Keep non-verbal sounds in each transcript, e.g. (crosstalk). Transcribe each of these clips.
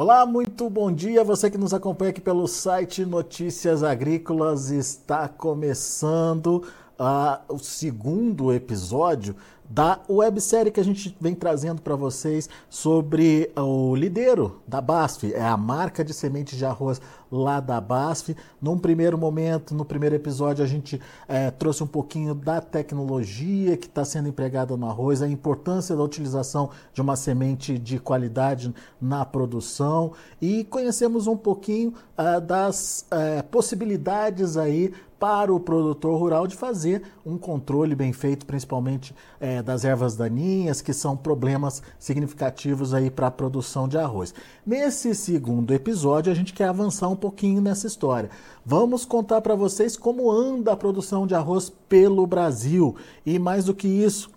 Olá, muito bom dia. Você que nos acompanha aqui pelo site Notícias Agrícolas está começando o segundo episódio da websérie que a gente vem trazendo para vocês sobre o Lidero da BASF, é a marca de sementes de arroz lá da BASF. Num primeiro momento, no primeiro episódio, a gente é, trouxe um pouquinho da tecnologia que está sendo empregada no arroz, a importância da utilização de uma semente de qualidade na produção e conhecemos um pouquinho uh, das uh, possibilidades aí para o produtor rural de fazer um controle bem feito, principalmente é, das ervas daninhas, que são problemas significativos aí para a produção de arroz. Nesse segundo episódio, a gente quer avançar um pouquinho nessa história. Vamos contar para vocês como anda a produção de arroz pelo Brasil e mais do que isso,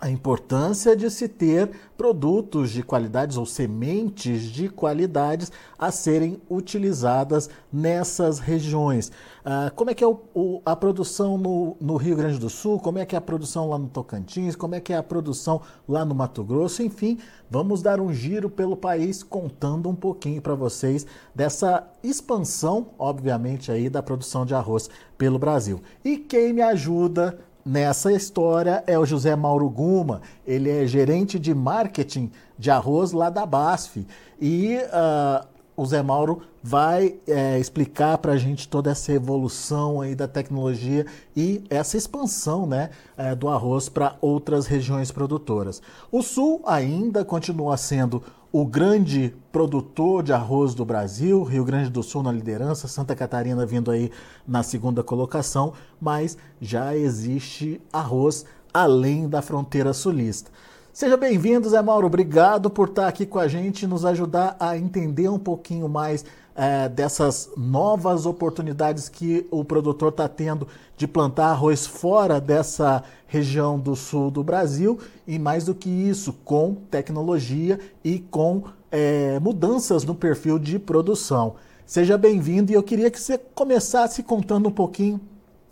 a importância de se ter produtos de qualidades ou sementes de qualidades a serem utilizadas nessas regiões. Ah, como é que é o, o, a produção no, no, Rio Grande do Sul? Como é que é a produção lá no Tocantins? Como é que é a produção lá no Mato Grosso? Enfim, vamos dar um giro pelo país contando um pouquinho para vocês dessa expansão, obviamente, aí da produção de arroz pelo Brasil. E quem me ajuda nessa história é o José Mauro Guma. Ele é gerente de marketing de arroz lá da BASF. E uh, o Zé Mauro vai é, explicar para a gente toda essa evolução aí da tecnologia e essa expansão né, é, do arroz para outras regiões produtoras. O Sul ainda continua sendo o grande produtor de arroz do Brasil, Rio Grande do Sul na liderança, Santa Catarina vindo aí na segunda colocação, mas já existe arroz além da fronteira sulista. Seja bem-vindo, Zé Mauro. Obrigado por estar aqui com a gente, nos ajudar a entender um pouquinho mais é, dessas novas oportunidades que o produtor está tendo de plantar arroz fora dessa região do sul do Brasil e mais do que isso, com tecnologia e com é, mudanças no perfil de produção. Seja bem-vindo e eu queria que você começasse contando um pouquinho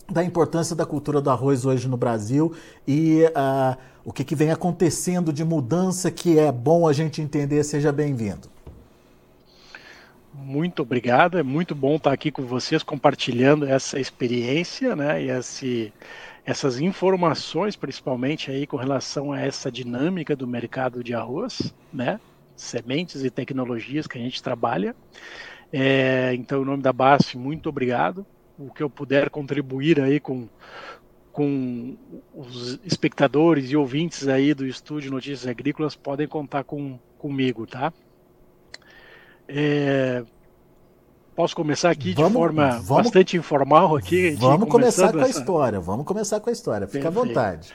da importância da cultura do arroz hoje no Brasil e uh, o que, que vem acontecendo de mudança que é bom a gente entender. Seja bem-vindo. Muito obrigado, é muito bom estar aqui com vocês compartilhando essa experiência, né, e esse, essas informações, principalmente aí com relação a essa dinâmica do mercado de arroz, né, sementes e tecnologias que a gente trabalha. É, então, em nome da BASF, muito obrigado. O que eu puder contribuir aí com, com os espectadores e ouvintes aí do Estúdio Notícias Agrícolas podem contar com, comigo, tá? É, posso começar aqui vamos, de forma vamos, bastante informal aqui. Vamos começar com essa... a história. Vamos começar com a história. Fica Perfeito. à vontade.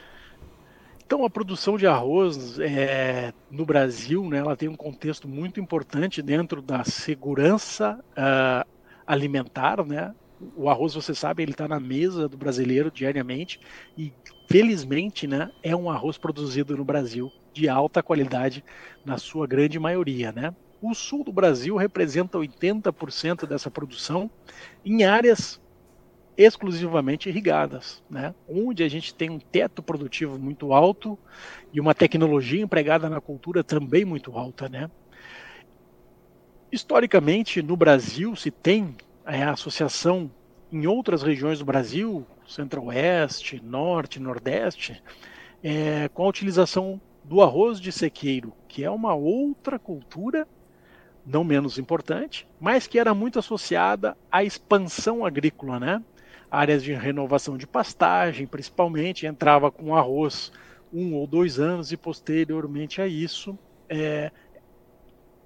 Então a produção de arroz é, no Brasil, né, ela tem um contexto muito importante dentro da segurança uh, alimentar, né? O arroz, você sabe, ele está na mesa do brasileiro diariamente e felizmente, né, é um arroz produzido no Brasil de alta qualidade na sua grande maioria, né? O sul do Brasil representa 80% dessa produção em áreas exclusivamente irrigadas, né? onde a gente tem um teto produtivo muito alto e uma tecnologia empregada na cultura também muito alta. Né? Historicamente, no Brasil, se tem é, a associação em outras regiões do Brasil, centro-oeste, norte, nordeste, é, com a utilização do arroz de sequeiro, que é uma outra cultura não menos importante, mas que era muito associada à expansão agrícola, né? Áreas de renovação de pastagem, principalmente, entrava com arroz um ou dois anos e posteriormente a isso é,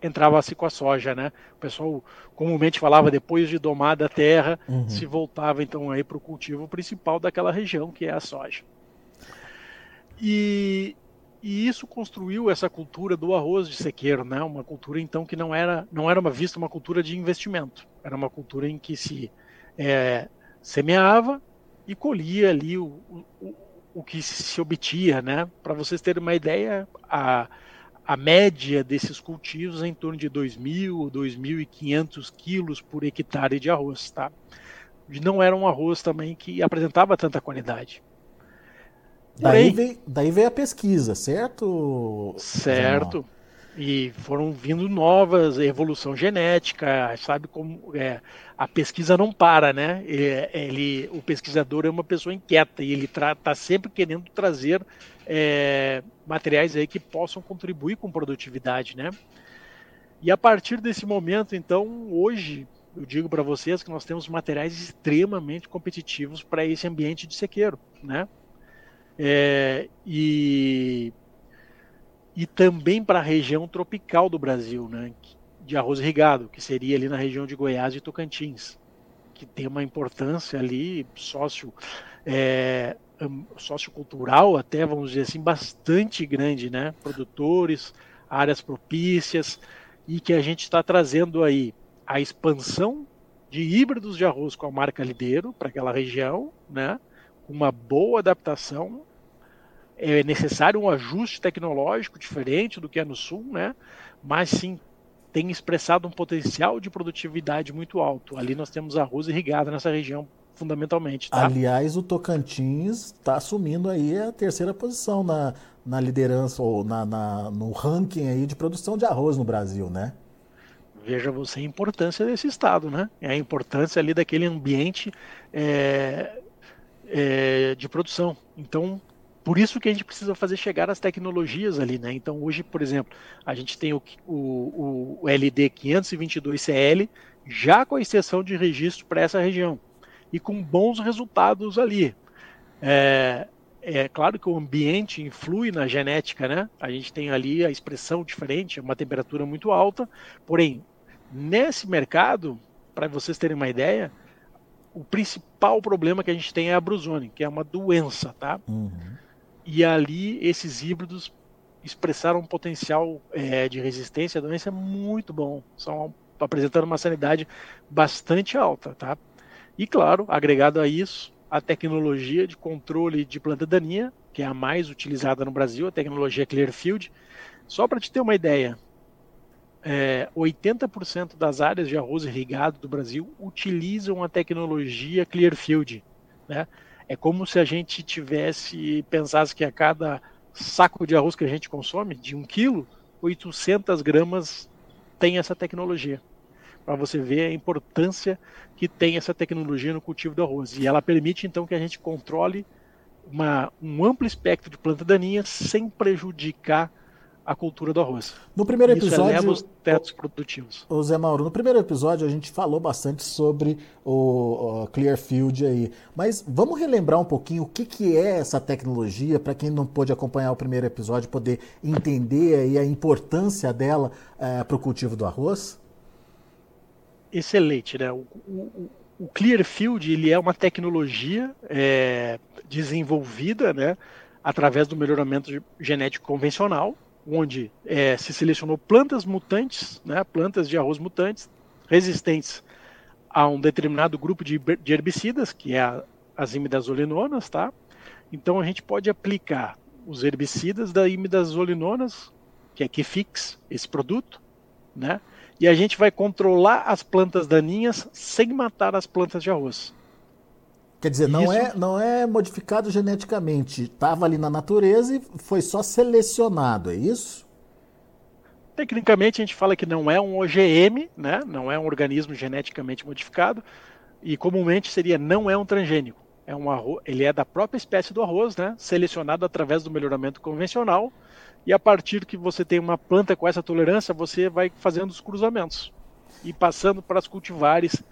entrava-se com a soja, né? O pessoal comumente falava depois de domada a terra, uhum. se voltava então aí para o cultivo principal daquela região, que é a soja. E e isso construiu essa cultura do arroz de sequeiro, né? Uma cultura então que não era não era uma vista uma cultura de investimento, era uma cultura em que se é, semeava e colhia ali o, o, o que se obtia, né? Para vocês terem uma ideia, a, a média desses cultivos é em torno de 2.000, 2.500 quilos por hectare de arroz, tá? Não era um arroz também que apresentava tanta qualidade. Daí veio, daí veio a pesquisa, certo? Certo. E foram vindo novas, evolução genética, sabe como é, a pesquisa não para, né? Ele, o pesquisador é uma pessoa inquieta e ele está sempre querendo trazer é, materiais aí que possam contribuir com produtividade, né? E a partir desse momento, então, hoje eu digo para vocês que nós temos materiais extremamente competitivos para esse ambiente de sequeiro, né? É, e e também para a região tropical do Brasil, né, de arroz irrigado, que seria ali na região de Goiás e Tocantins, que tem uma importância ali sócio, é, sociocultural até, vamos dizer assim, bastante grande, né? Produtores, áreas propícias, e que a gente está trazendo aí a expansão de híbridos de arroz com a marca Lideiro para aquela região, né? Uma boa adaptação é necessário um ajuste tecnológico diferente do que é no sul, né? Mas sim tem expressado um potencial de produtividade muito alto. Ali nós temos arroz irrigado nessa região fundamentalmente. Tá? Aliás, o Tocantins está assumindo aí a terceira posição na, na liderança ou na, na, no ranking aí de produção de arroz no Brasil, né? Veja você a importância desse estado, né? É a importância ali daquele ambiente é, é, de produção. Então, por isso que a gente precisa fazer chegar as tecnologias ali, né? Então hoje, por exemplo, a gente tem o, o, o LD 522CL já com a exceção de registro para essa região e com bons resultados ali. É, é claro que o ambiente influi na genética, né? A gente tem ali a expressão diferente, uma temperatura muito alta, porém nesse mercado, para vocês terem uma ideia, o principal problema que a gente tem é a brusone, que é uma doença, tá? Uhum. E ali esses híbridos expressaram um potencial é, de resistência à doença muito bom. São apresentando uma sanidade bastante alta, tá? E claro, agregado a isso, a tecnologia de controle de planta daninha, que é a mais utilizada no Brasil, a tecnologia Clearfield. Só para te ter uma ideia, é, 80% das áreas de arroz irrigado do Brasil utilizam a tecnologia Clearfield, né? É como se a gente tivesse, pensasse que a cada saco de arroz que a gente consome, de um quilo, 800 gramas tem essa tecnologia. Para você ver a importância que tem essa tecnologia no cultivo do arroz. E ela permite, então, que a gente controle uma, um amplo espectro de planta daninha sem prejudicar a cultura do arroz. No primeiro Isso episódio, os tetos produtivos. O Zé Mauro, no primeiro episódio a gente falou bastante sobre o, o Clearfield aí, mas vamos relembrar um pouquinho o que, que é essa tecnologia para quem não pôde acompanhar o primeiro episódio poder entender aí a importância dela é, para o cultivo do arroz. Excelente, né? O, o, o Clearfield ele é uma tecnologia é, desenvolvida, né? através do melhoramento genético convencional, onde é, se selecionou plantas mutantes, né, plantas de arroz mutantes, resistentes a um determinado grupo de, de herbicidas, que é a, as imidazolinonas, tá? Então a gente pode aplicar os herbicidas da imidazolinonas, que é Kefix, esse produto, né? E a gente vai controlar as plantas daninhas sem matar as plantas de arroz. Quer dizer, não, é, não é modificado geneticamente. Estava ali na natureza e foi só selecionado, é isso? Tecnicamente a gente fala que não é um OGM, né? não é um organismo geneticamente modificado, e comumente seria não é um transgênico. É um arroz, ele é da própria espécie do arroz, né? selecionado através do melhoramento convencional, e a partir que você tem uma planta com essa tolerância, você vai fazendo os cruzamentos e passando para as cultivares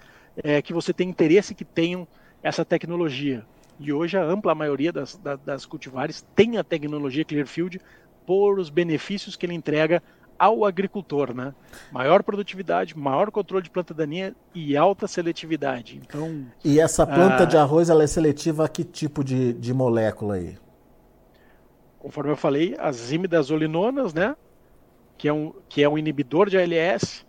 é, que você tem interesse que tenham essa tecnologia. E hoje a ampla maioria das, das, das cultivares tem a tecnologia Clearfield por os benefícios que ele entrega ao agricultor, né? Maior produtividade, maior controle de planta daninha e alta seletividade. Então. E essa planta a... de arroz ela é seletiva a que tipo de, de molécula aí? Conforme eu falei, as imidazolinonas, né? Que é um, que é um inibidor de ALS.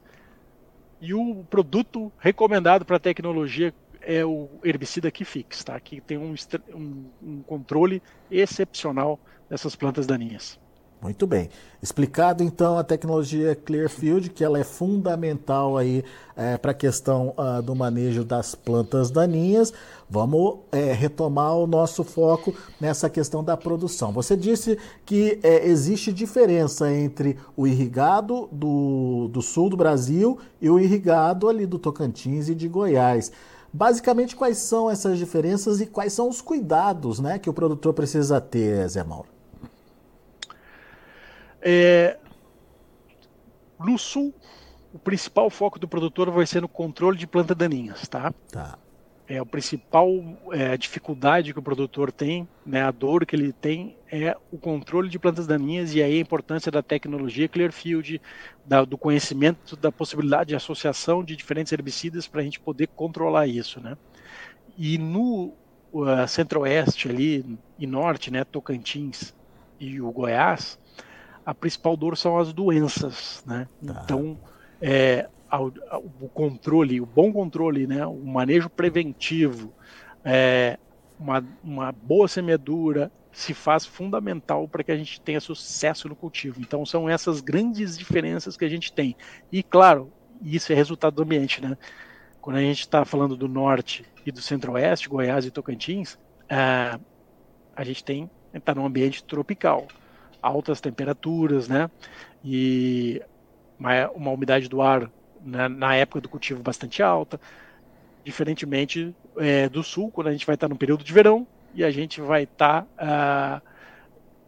E o produto recomendado para a tecnologia é o herbicida Kifix, tá? que tem um, um, um, controle excepcional dessas plantas daninhas. Muito bem. Explicado então a tecnologia Clearfield, que ela é fundamental aí é, para a questão uh, do manejo das plantas daninhas. Vamos é, retomar o nosso foco nessa questão da produção. Você disse que é, existe diferença entre o irrigado do, do sul do Brasil e o irrigado ali do Tocantins e de Goiás. Basicamente, quais são essas diferenças e quais são os cuidados né, que o produtor precisa ter, Zé Mauro? É, no sul, o principal foco do produtor vai ser no controle de plantas daninhas, tá? Tá. É a principal é, dificuldade que o produtor tem, né, a dor que ele tem é o controle de plantas daninhas e aí a importância da tecnologia Clearfield, da, do conhecimento da possibilidade de associação de diferentes herbicidas para a gente poder controlar isso, né? E no uh, centro-oeste ali e norte, né, Tocantins e o Goiás, a principal dor são as doenças, né? Tá. Então, é, o controle, o bom controle, né? O manejo preventivo, é, uma, uma boa semeadura se faz fundamental para que a gente tenha sucesso no cultivo. Então, são essas grandes diferenças que a gente tem. E, claro, isso é resultado do ambiente, né? Quando a gente está falando do norte e do centro-oeste, Goiás e Tocantins, é, a gente tem está num ambiente tropical altas temperaturas, né? E uma, uma umidade do ar né, na época do cultivo bastante alta, diferentemente é, do sul, quando a gente vai estar no período de verão e a gente vai estar ah,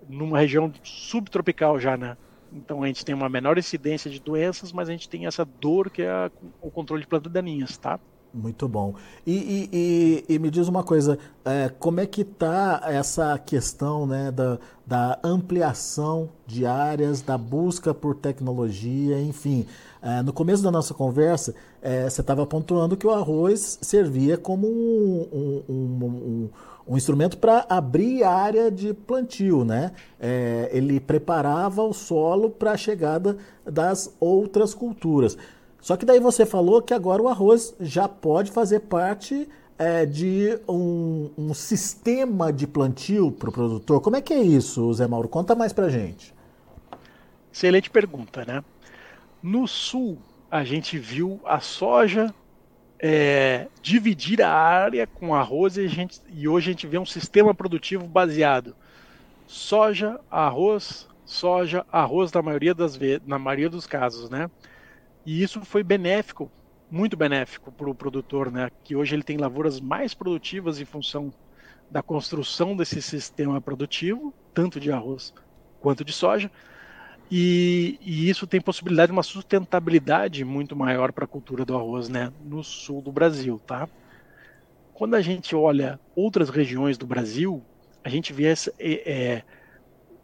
numa região subtropical já, né? Então a gente tem uma menor incidência de doenças, mas a gente tem essa dor que é o controle de plantas daninhas, tá? Muito bom. E, e, e, e, me diz uma coisa, é, como é que está essa questão né, da, da ampliação de áreas, da busca por tecnologia, enfim. É, no começo da nossa conversa, é, você estava pontuando que o arroz servia como um, um, um, um instrumento para abrir área de plantio, né? É, ele preparava o solo para a chegada das outras culturas. Só que daí você falou que agora o arroz já pode fazer parte é, de um, um, sistema de plantio para o produtor. Como é que é isso, Zé Mauro? Conta mais para gente. Excelente pergunta, né? No sul, a gente viu a soja é, dividir a área com arroz e, gente, e hoje a gente vê um sistema produtivo baseado soja, arroz, soja, arroz na maioria das na maioria dos casos, né? E isso foi benéfico, muito benéfico para o produtor, né? Que hoje ele tem lavouras mais produtivas em função da construção desse sistema produtivo, tanto de arroz quanto de soja. E, e, isso tem possibilidade de uma sustentabilidade muito maior para a cultura do arroz, né, no sul do Brasil, tá? Quando a gente olha outras regiões do Brasil, a gente vê essa, é, é,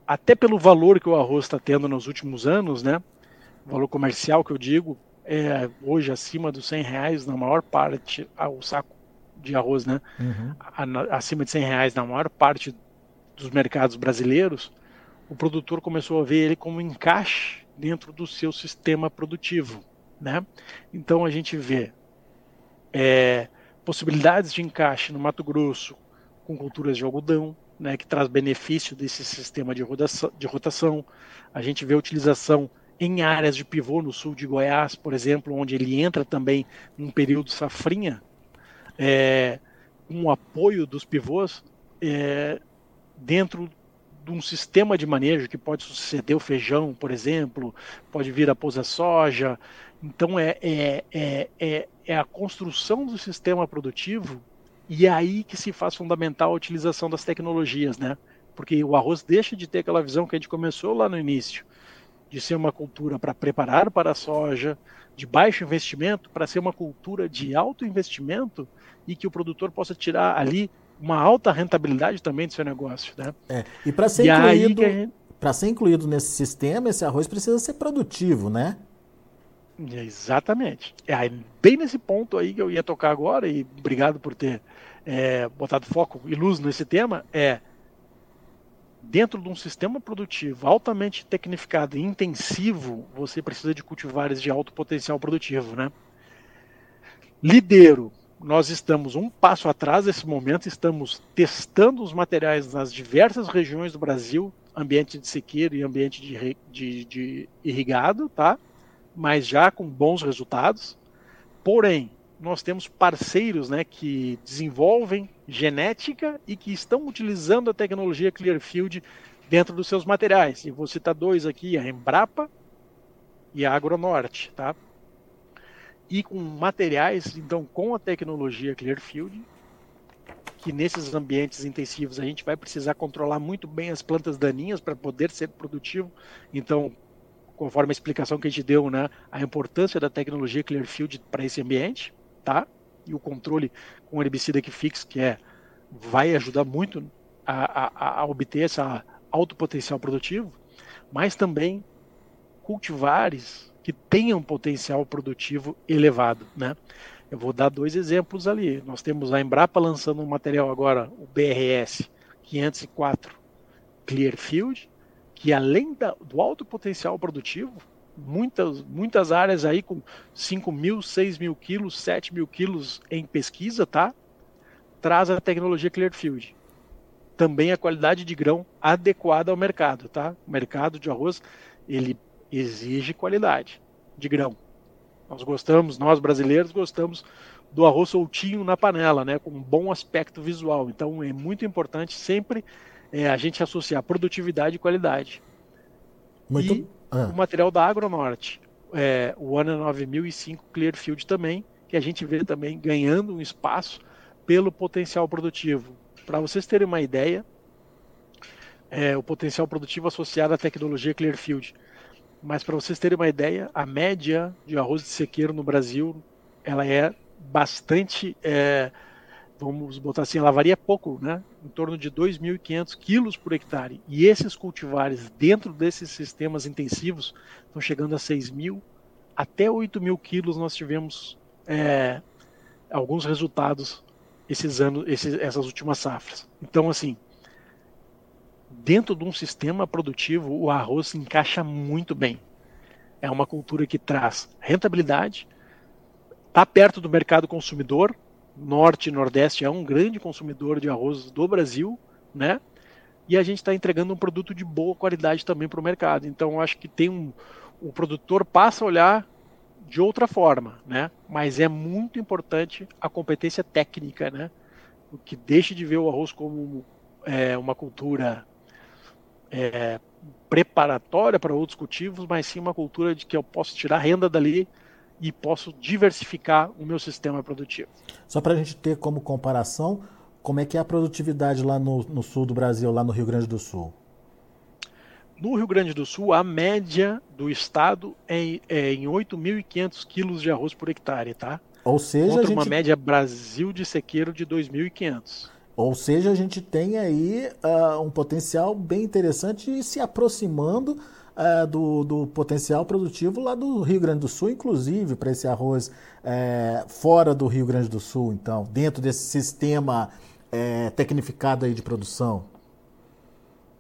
até pelo valor que o arroz está tendo nos últimos anos, né, valor comercial que eu digo, é hoje acima dos 100 reais na maior parte, ah, o saco de arroz, né? Uhum. Acima de 100 reais na maior parte dos mercados brasileiros, o produtor começou a ver ele como encaixe dentro do seu sistema produtivo, né? Então a gente vê é, possibilidades de encaixe no Mato Grosso com culturas de algodão, né, que traz benefício desse sistema de rotação, de rotação. A gente vê a utilização em áreas de pivô no sul de Goiás, por exemplo, onde ele entra também num período safrinha, é, um apoio dos pivôs é, dentro de um sistema de manejo que pode suceder o feijão, por exemplo, pode vir a pousa soja. Então é, é, é, é, é a construção do sistema produtivo e é aí que se faz fundamental a utilização das tecnologias, né? Porque o arroz deixa de ter aquela visão que a gente começou lá no início, de ser uma cultura para preparar para a soja, de baixo investimento, para ser uma cultura de alto investimento e que o produtor possa tirar ali uma alta rentabilidade também do seu negócio. Né? É, e para ser, incluído, gente... ser incluído nesse sistema, esse arroz precisa ser produtivo, né? Exatamente. É bem nesse ponto aí que eu ia tocar agora, e obrigado por ter é, botado foco e luz nesse tema, é dentro de um sistema produtivo altamente tecnificado e intensivo, você precisa de cultivares de alto potencial produtivo, né? Lidero, nós estamos um passo atrás nesse momento, estamos testando os materiais nas diversas regiões do Brasil, ambiente de sequeiro e ambiente de, de, de irrigado, tá? Mas já com bons resultados. Porém, nós temos parceiros né, que desenvolvem genética e que estão utilizando a tecnologia Clearfield dentro dos seus materiais. E vou citar dois aqui, a Embrapa e a Agronorte, tá? E com materiais, então, com a tecnologia Clearfield, que nesses ambientes intensivos a gente vai precisar controlar muito bem as plantas daninhas para poder ser produtivo. Então, conforme a explicação que a gente deu, né, a importância da tecnologia Clearfield para esse ambiente, tá? E o controle com herbicida que fix, que é vai ajudar muito a, a, a obter esse alto potencial produtivo, mas também cultivares que tenham potencial produtivo elevado, né? Eu vou dar dois exemplos ali. Nós temos a Embrapa lançando um material agora, o BRS 504 Clearfield, que além da, do alto potencial produtivo, muitas, muitas áreas aí com 5 mil, 6 mil quilos, 7 mil quilos em pesquisa, tá? Traz a tecnologia Clearfield. Também a qualidade de grão adequada ao mercado, tá? O mercado de arroz, ele exige qualidade de grão. Nós gostamos, nós brasileiros gostamos do arroz soltinho na panela, né, com um bom aspecto visual. Então é muito importante sempre é, a gente associar produtividade e qualidade. Muito... E ah. o material da Agronorte, é, o ANA 9005 Clearfield também, que a gente vê também ganhando um espaço pelo potencial produtivo. Para vocês terem uma ideia, é, o potencial produtivo associado à tecnologia Clearfield mas para vocês terem uma ideia, a média de arroz de sequeiro no Brasil ela é bastante, é, vamos botar assim, ela varia pouco, né? Em torno de 2.500 quilos por hectare. E esses cultivares dentro desses sistemas intensivos estão chegando a 6.000 até 8.000 quilos. Nós tivemos é, alguns resultados esses anos, esses, essas últimas safras. Então, assim, dentro de um sistema produtivo, o arroz se encaixa muito bem. É uma cultura que traz rentabilidade, está perto do mercado consumidor. Norte e Nordeste é um grande consumidor de arroz do Brasil, né? E a gente está entregando um produto de boa qualidade também para o mercado. Então, acho que tem um, o produtor passa a olhar de outra forma, né? Mas é muito importante a competência técnica, né? O que deixe de ver o arroz como é, uma cultura é, preparatória para outros cultivos, mas sim uma cultura de que eu posso tirar renda dali e posso diversificar o meu sistema produtivo. Só para a gente ter como comparação, como é que é a produtividade lá no, no sul do Brasil, lá no Rio Grande do Sul? No Rio Grande do Sul, a média do estado é, é em 8.500 quilos de arroz por hectare, tá? Ou seja, Contra gente... uma média Brasil de sequeiro de 2.500. Ou seja, a gente tem aí uh, um potencial bem interessante e se aproximando uh, do, do, potencial produtivo lá do Rio Grande do Sul, inclusive para esse arroz uh, fora do Rio Grande do Sul, então, dentro desse sistema eh, tecnificado aí de produção.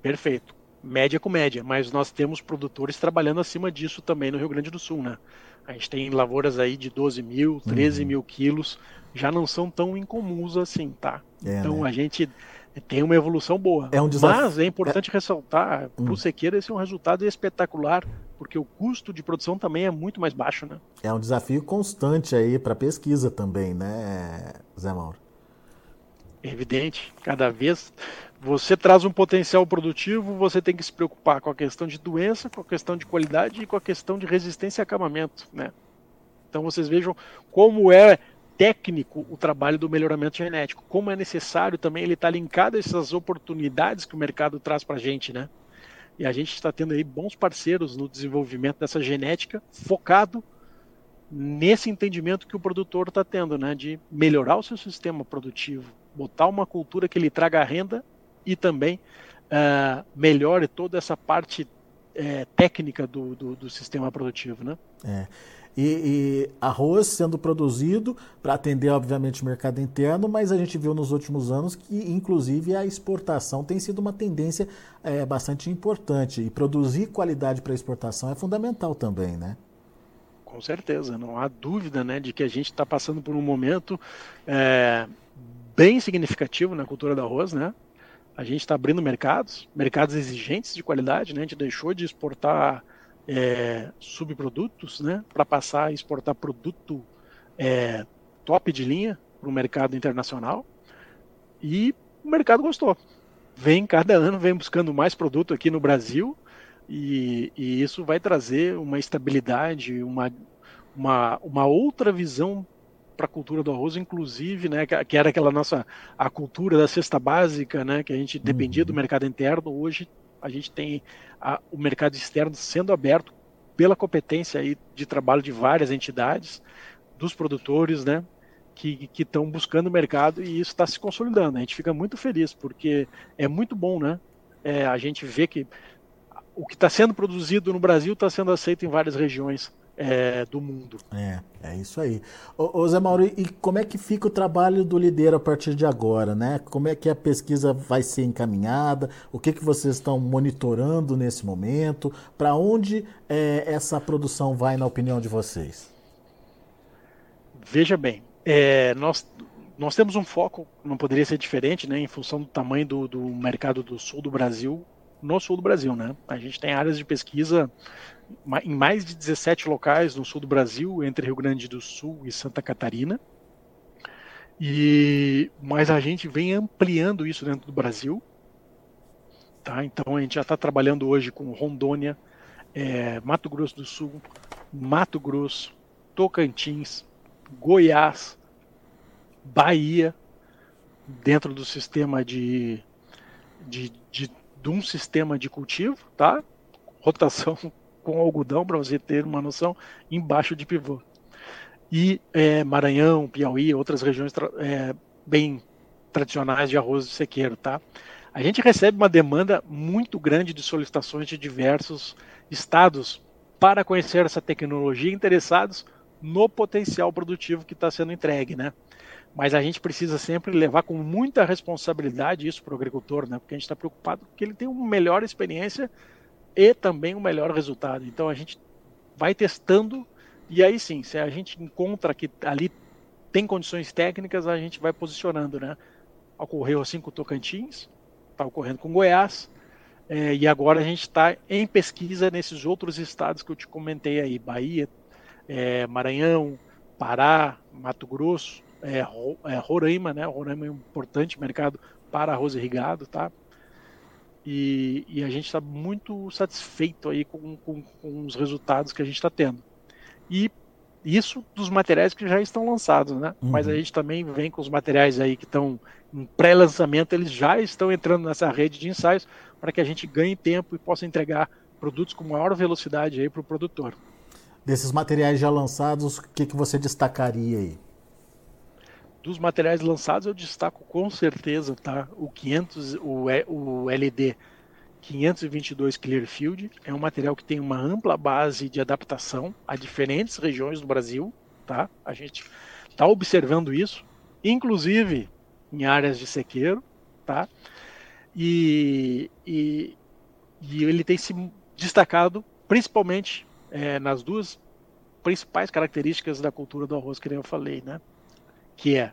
Perfeito. Média com média, mas nós temos produtores trabalhando acima disso também no Rio Grande do Sul, né? A gente tem lavouras aí de 12 mil, 13 uhum. mil quilos, já não são tão incomuns assim, tá? É, então né? a gente tem uma evolução boa. É um desafio... Mas é importante é... ressaltar, para o hum. sequeiro esse é um resultado espetacular, porque o custo de produção também é muito mais baixo, né? É um desafio constante aí para pesquisa também, né, Zé Mauro? Evidente, cada vez você traz um potencial produtivo, você tem que se preocupar com a questão de doença, com a questão de qualidade e com a questão de resistência a acamamento, né? Então vocês vejam como é técnico o trabalho do melhoramento genético, como é necessário também ele estar tá linkado a essas oportunidades que o mercado traz para a gente, né? E a gente está tendo aí bons parceiros no desenvolvimento dessa genética focado nesse entendimento que o produtor está tendo, né? De melhorar o seu sistema produtivo, botar uma cultura que lhe traga renda e também uh, melhore toda essa parte uh, técnica do, do, do, sistema produtivo, né? É e, e arroz sendo produzido para atender, obviamente, o mercado interno, mas a gente viu nos últimos anos que, inclusive, a exportação tem sido uma tendência é, bastante importante. E produzir qualidade para exportação é fundamental também, né? Com certeza, não há dúvida né, de que a gente está passando por um momento é, bem significativo na cultura do arroz, né? a gente está abrindo mercados, mercados exigentes de qualidade, né? A gente deixou de exportar é, subprodutos, né? Para passar a exportar produto é, top de linha para o mercado internacional. E o mercado gostou. Vem cada ano, vem buscando mais produto aqui no Brasil e, e isso vai trazer uma estabilidade, uma, uma, uma outra visão para a cultura do arroz, inclusive, né, que, era aquela nossa a cultura da cesta básica, né, que a gente dependia do uhum. mercado interno. Hoje a gente tem a, o mercado externo sendo aberto pela competência aí de trabalho de várias entidades, dos produtores, né, que estão buscando o mercado e isso está se consolidando. A gente fica muito feliz porque é muito bom, né? É, a gente vê que o que está sendo produzido no Brasil está sendo aceito em várias regiões é, do mundo. É, é isso aí. Ô, ô, Zé Mauro, e como é que fica o trabalho do Lideiro a partir de agora, né? Como é que a pesquisa vai ser encaminhada? O que, que vocês estão monitorando nesse momento? Para onde é, essa produção vai, na opinião de vocês? Veja bem, é, nós, nós temos um foco, não poderia ser diferente, né, em função do tamanho do, do mercado do sul do Brasil, no sul do Brasil, né? A gente tem áreas de pesquisa em mais de 17 locais no sul do Brasil, entre Rio Grande do Sul e Santa Catarina. E mas a gente vem ampliando isso dentro do Brasil, tá? Então a gente já está trabalhando hoje com Rondônia, é, Mato Grosso do Sul, Mato Grosso, Tocantins, Goiás, Bahia, dentro do sistema de, de, de, um sistema de cultivo, tá? Rotação (laughs) com algodão, para você ter uma noção, embaixo de pivô. E é, Maranhão, Piauí, outras regiões é, bem tradicionais de arroz de sequeiro, tá? A gente recebe uma demanda muito grande de solicitações de diversos estados para conhecer essa tecnologia, interessados no potencial produtivo que está sendo entregue, né? Mas a gente precisa sempre levar com muita responsabilidade isso para o agricultor, né? Porque a gente está preocupado que ele tenha uma melhor experiência e também um melhor resultado. Então a gente vai testando e aí sim, se a gente encontra que ali tem condições técnicas, a gente vai posicionando, né? Ocorreu assim com o Tocantins, está ocorrendo com Goiás, é, e agora a gente está em pesquisa nesses outros estados que eu te comentei aí, Bahia, é, Maranhão, Pará, Mato Grosso, é, é, Roraima, né? Roraima é um importante mercado para arroz irrigado, tá? E, e a gente está muito satisfeito aí com, com, com, os resultados que a gente está tendo. E isso dos materiais que já estão lançados, né? Uhum. Mas a gente também vem com os materiais aí que estão em pré-lançamento, eles já estão entrando nessa rede de ensaios para que a gente ganhe tempo e possa entregar produtos com maior velocidade aí para o produtor. Desses materiais já lançados, o que, que você destacaria aí? Dos materiais lançados, eu destaco com certeza tá, o 500, o, o LD 522 Clearfield. É um material que tem uma ampla base de adaptação a diferentes regiões do Brasil. Tá? A gente está observando isso, inclusive em áreas de sequeiro. Tá? E, e, e ele tem se destacado principalmente é, nas duas principais características da cultura do arroz que eu falei, né? Que é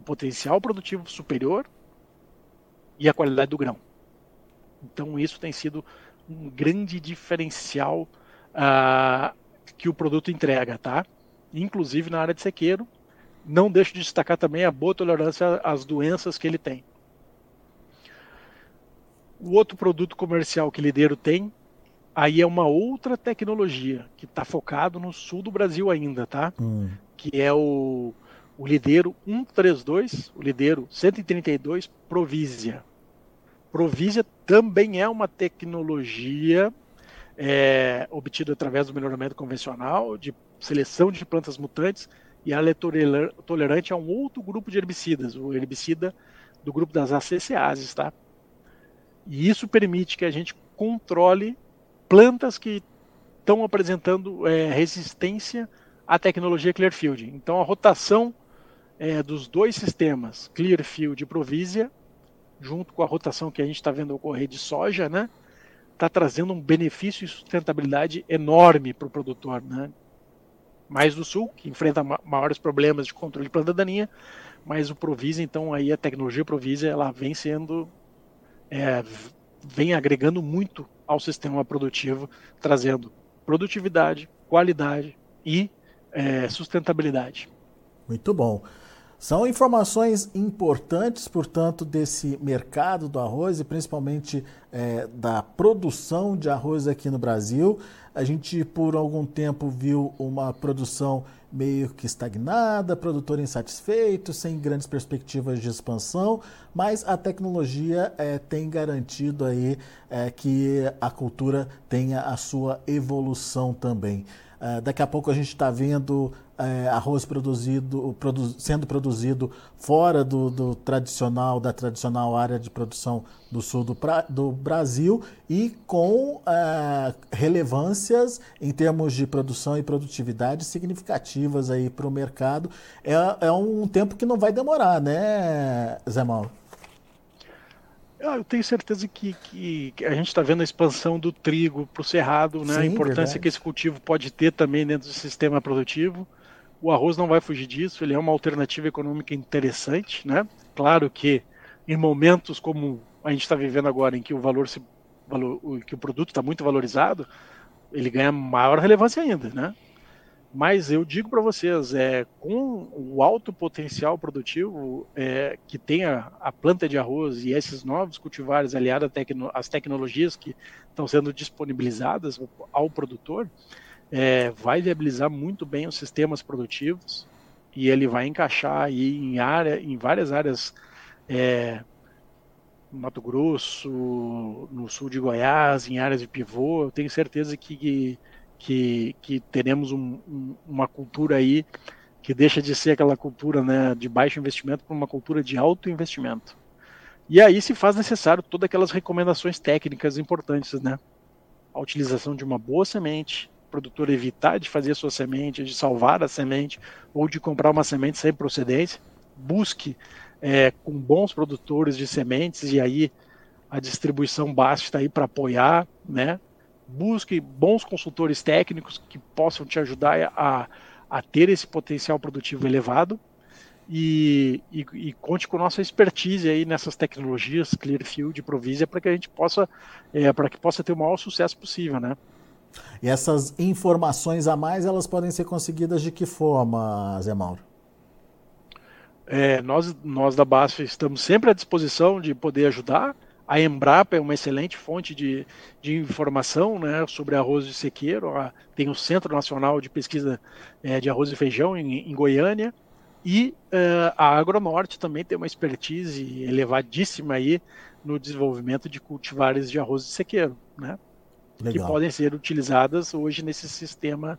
o potencial produtivo superior e a qualidade do grão. Então isso tem sido um grande diferencial uh, que o produto entrega, tá? Inclusive na área de sequeiro, não deixo de destacar também a boa tolerância às doenças que ele tem. O outro produto comercial que o Lideiro tem aí é uma outra tecnologia que está focado no sul do Brasil ainda, tá? Hum. Que é o, o Lideiro 132, o Lideiro 132 Provisia. Provisia também é uma tecnologia é, obtida através do melhoramento convencional, de seleção de plantas mutantes, e ela é tolerante a um outro grupo de herbicidas, o herbicida do grupo das accases, tá? E isso permite que a gente controle plantas que estão apresentando é, resistência à tecnologia Clearfield. Então a rotação é, dos dois sistemas, Clearfield e Provisia, junto com a rotação que a gente está vendo ocorrer de soja, né, está trazendo um benefício e sustentabilidade enorme para o produtor, né? Mais do sul, que enfrenta maiores problemas de controle de planta daninha, mas o Provisia, então aí a tecnologia Provisia, ela vem sendo é, vem agregando muito ao sistema produtivo, trazendo produtividade, qualidade e é, sustentabilidade. Muito bom. São informações importantes, portanto, desse mercado do arroz e principalmente é, da produção de arroz aqui no Brasil. A gente, por algum tempo, viu uma produção meio que estagnada, produtor insatisfeito, sem grandes perspectivas de expansão, mas a tecnologia é, tem garantido aí é, que a cultura tenha a sua evolução também. Uh, daqui a pouco a gente está vendo uh, arroz produzido, produ sendo produzido fora do, do, tradicional, da tradicional área de produção do sul do, do Brasil e com uh, relevâncias em termos de produção e produtividade significativas aí para o mercado. É, é um tempo que não vai demorar, né, Zé Mauro? Ah, eu tenho certeza que, que, que a gente está vendo a expansão do trigo para o cerrado, né? Sim, a importância verdade. que esse cultivo pode ter também dentro do sistema produtivo. O arroz não vai fugir disso, ele é uma alternativa econômica interessante, né? Claro que em momentos como a gente está vivendo agora, em que o valor se que o produto está muito valorizado, ele ganha maior relevância ainda, né? Mas eu digo para vocês, é, com o alto potencial produtivo é, que tem a, a, planta de arroz e esses novos cultivares aliados tecno, às tecnologias que estão sendo disponibilizadas ao produtor, é, vai viabilizar muito bem os sistemas produtivos e ele vai encaixar aí em, área, em várias áreas é, Mato Grosso, no sul de Goiás, em áreas de pivô. Eu tenho certeza que que, que teremos um, um, uma cultura aí que deixa de ser aquela cultura né, de baixo investimento para uma cultura de alto investimento. E aí se faz necessário todas aquelas recomendações técnicas importantes, né? A utilização de uma boa semente, produtor evitar de fazer a sua semente, de salvar a semente, ou de comprar uma semente sem procedência. Busque é, com bons produtores de sementes, e aí a distribuição basta está aí para apoiar, né? busque bons consultores técnicos que possam te ajudar a, a ter esse potencial produtivo elevado e, e, e, conte com nossa expertise aí nessas tecnologias Clearfield Provisia para que a gente possa é, para que possa ter o maior sucesso possível, né? E essas informações a mais elas podem ser conseguidas de que forma, Zé Mauro? É, nós, nós da BASF estamos sempre à disposição de poder ajudar. A Embrapa é uma excelente fonte de, de informação né, sobre arroz de sequeiro. Tem o Centro Nacional de Pesquisa é, de Arroz e Feijão em, em Goiânia. E uh, a Agronorte também tem uma expertise elevadíssima aí no desenvolvimento de cultivares de arroz de sequeiro, né? Que podem ser utilizadas hoje nesse sistema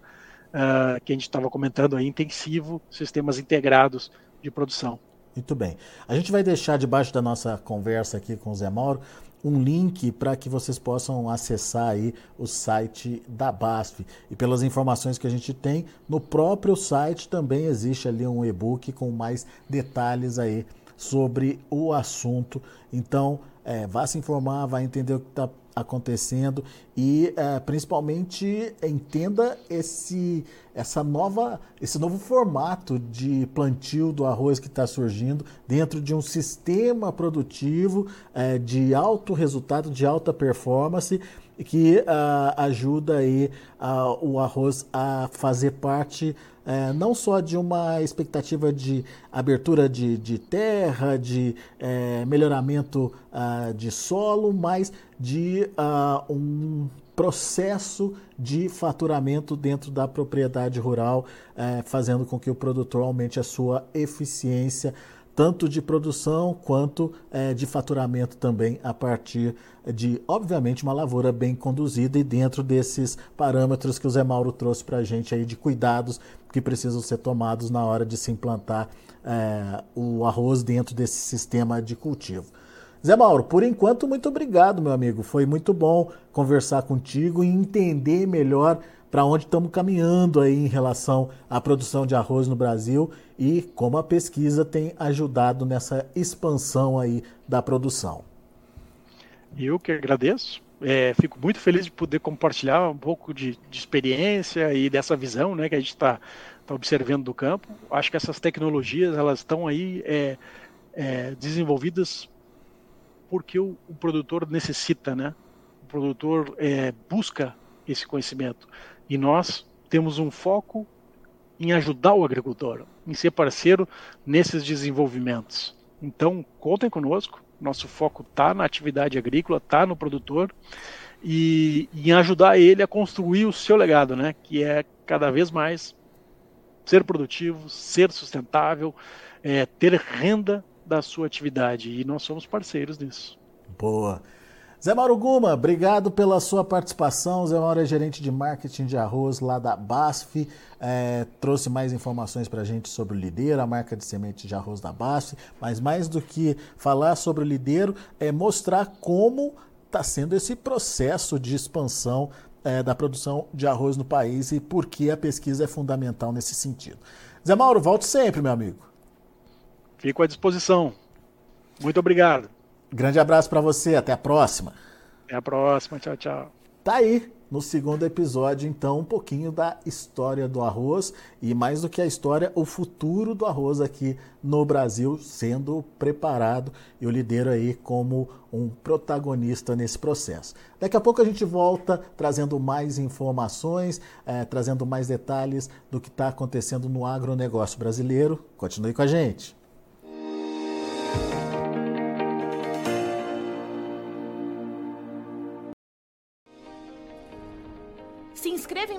uh, que a gente estava comentando aí, intensivo, sistemas integrados de produção. Muito bem. A gente vai deixar debaixo da nossa conversa aqui com o Zé Mauro um link para que vocês possam acessar aí o site da BASF. E pelas informações que a gente tem, no próprio site também existe ali um e-book com mais detalhes aí sobre o assunto. Então, é, vá se informar, vai entender o que está acontecendo e é, principalmente entenda esse essa nova esse novo formato de plantio do arroz que está surgindo dentro de um sistema produtivo é, de alto resultado de alta performance que uh, ajuda aí uh, o arroz a fazer parte é, não só de uma expectativa de abertura de, de terra, de é, melhoramento uh, de solo, mas de uh, um processo de faturamento dentro da propriedade rural, uh, fazendo com que o produtor aumente a sua eficiência tanto de produção quanto é, de faturamento também a partir de, obviamente, uma lavoura bem conduzida e dentro desses parâmetros que o Zé Mauro trouxe para a gente aí de cuidados que precisam ser tomados na hora de se implantar é, o arroz dentro desse sistema de cultivo. Zé Mauro, por enquanto, muito obrigado, meu amigo. Foi muito bom conversar contigo e entender melhor para onde estamos caminhando aí em relação à produção de arroz no Brasil e como a pesquisa tem ajudado nessa expansão aí da produção. Eu que agradeço. É, fico muito feliz de poder compartilhar um pouco de, de experiência e dessa visão né, que a gente está tá observando do campo. Acho que essas tecnologias elas estão aí é, é, desenvolvidas porque o, o produtor necessita, né? O produtor é, busca esse conhecimento. E nós temos um foco em ajudar o agricultor, em ser parceiro nesses desenvolvimentos. Então, contem conosco. Nosso foco está na atividade agrícola, está no produtor e, em ajudar ele a construir o seu legado, né? Que é cada vez mais ser produtivo, ser sustentável, é, ter renda da sua atividade. E nós somos parceiros nisso. Boa. Zé Mauro Guma, obrigado pela sua participação. Zé Mauro é gerente de marketing de arroz lá da BASF. É, trouxe mais informações para a gente sobre o Lideiro, a marca de semente de arroz da BASF. Mas mais do que falar sobre o Lideiro, é mostrar como está sendo esse processo de expansão é, da produção de arroz no país e por que a pesquisa é fundamental nesse sentido. Zé Mauro, volte sempre, meu amigo. Fico à disposição. Muito obrigado. Grande abraço para você, até a próxima. Até a próxima, tchau, tchau. Tá aí, no segundo episódio, então, um pouquinho da história do arroz e mais do que a história, o futuro do arroz aqui no Brasil sendo preparado e o lidero aí como um protagonista nesse processo. Daqui a pouco a gente volta trazendo mais informações, é, trazendo mais detalhes do que está acontecendo no agronegócio brasileiro. Continue com a gente.